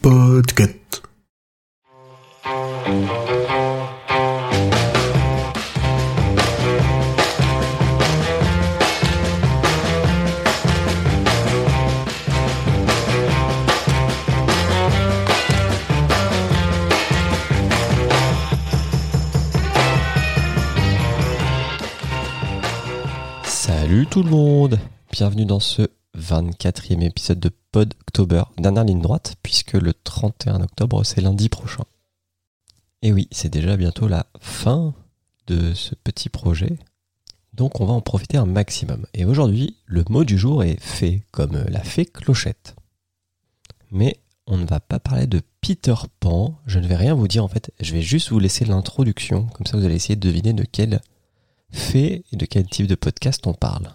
Podcast. Salut tout le monde Bienvenue dans ce 24e épisode de Podctober, dernière ligne droite, puisque le 31 octobre c'est lundi prochain. Et oui, c'est déjà bientôt la fin de ce petit projet, donc on va en profiter un maximum. Et aujourd'hui, le mot du jour est fée, comme la fée clochette. Mais on ne va pas parler de Peter Pan, je ne vais rien vous dire en fait, je vais juste vous laisser l'introduction, comme ça vous allez essayer de deviner de quelle fée et de quel type de podcast on parle.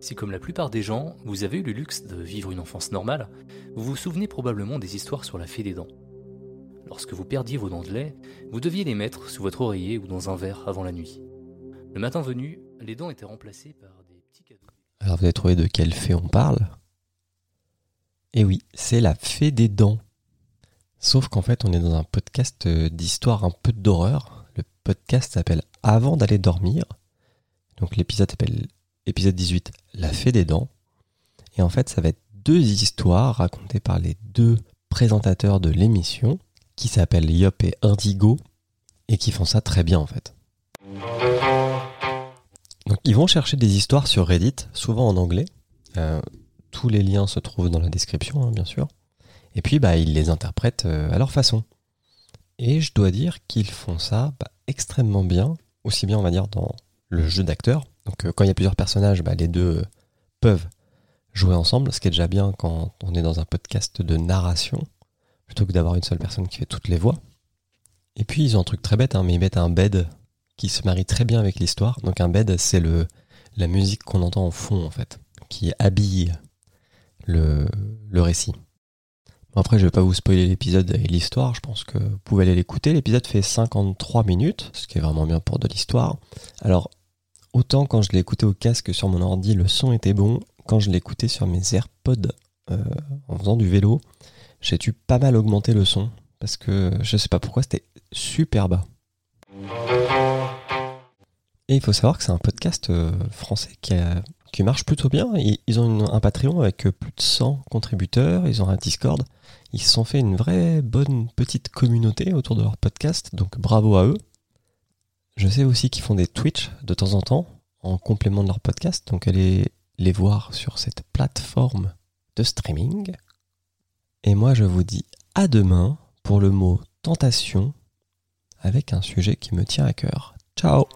Si comme la plupart des gens, vous avez eu le luxe de vivre une enfance normale, vous vous souvenez probablement des histoires sur la fée des dents. Lorsque vous perdiez vos dents de lait, vous deviez les mettre sous votre oreiller ou dans un verre avant la nuit. Le matin venu, les dents étaient remplacées par des petits cadeaux. Alors vous avez trouvé de quelle fée on parle? Eh oui, c'est la fée des dents. Sauf qu'en fait, on est dans un podcast euh, d'histoire un peu d'horreur. Le podcast s'appelle Avant d'aller dormir. Donc l'épisode s'appelle épisode 18, La fée des dents. Et en fait, ça va être deux histoires racontées par les deux présentateurs de l'émission qui s'appellent Yop et Indigo et qui font ça très bien en fait. Donc ils vont chercher des histoires sur Reddit, souvent en anglais. Euh, tous les liens se trouvent dans la description, hein, bien sûr. Et puis bah, ils les interprètent euh, à leur façon. Et je dois dire qu'ils font ça bah, extrêmement bien, aussi bien on va dire dans le jeu d'acteur. Donc euh, quand il y a plusieurs personnages, bah, les deux euh, peuvent jouer ensemble, ce qui est déjà bien quand on est dans un podcast de narration, plutôt que d'avoir une seule personne qui fait toutes les voix. Et puis ils ont un truc très bête, hein, mais ils mettent un bed qui se marie très bien avec l'histoire. Donc un bed, c'est le la musique qu'on entend en fond en fait, qui habille le, le récit. Après, je vais pas vous spoiler l'épisode et l'histoire, je pense que vous pouvez aller l'écouter. L'épisode fait 53 minutes, ce qui est vraiment bien pour de l'histoire. Alors, autant quand je l'ai écouté au casque sur mon ordi, le son était bon. Quand je écouté sur mes AirPods euh, en faisant du vélo, j'ai dû pas mal augmenter le son parce que je sais pas pourquoi c'était super bas. Et il faut savoir que c'est un podcast euh, français qui, marche plutôt bien. Ils, ont un Patreon avec euh, plus de 100 contributeurs, ils ont un Discord. Ils se sont fait une vraie bonne petite communauté autour de leur podcast, donc bravo à eux. Je sais aussi qu'ils font des Twitch de temps en temps en complément de leur podcast, donc allez les voir sur cette plateforme de streaming. Et moi je vous dis à demain pour le mot tentation avec un sujet qui me tient à cœur. Ciao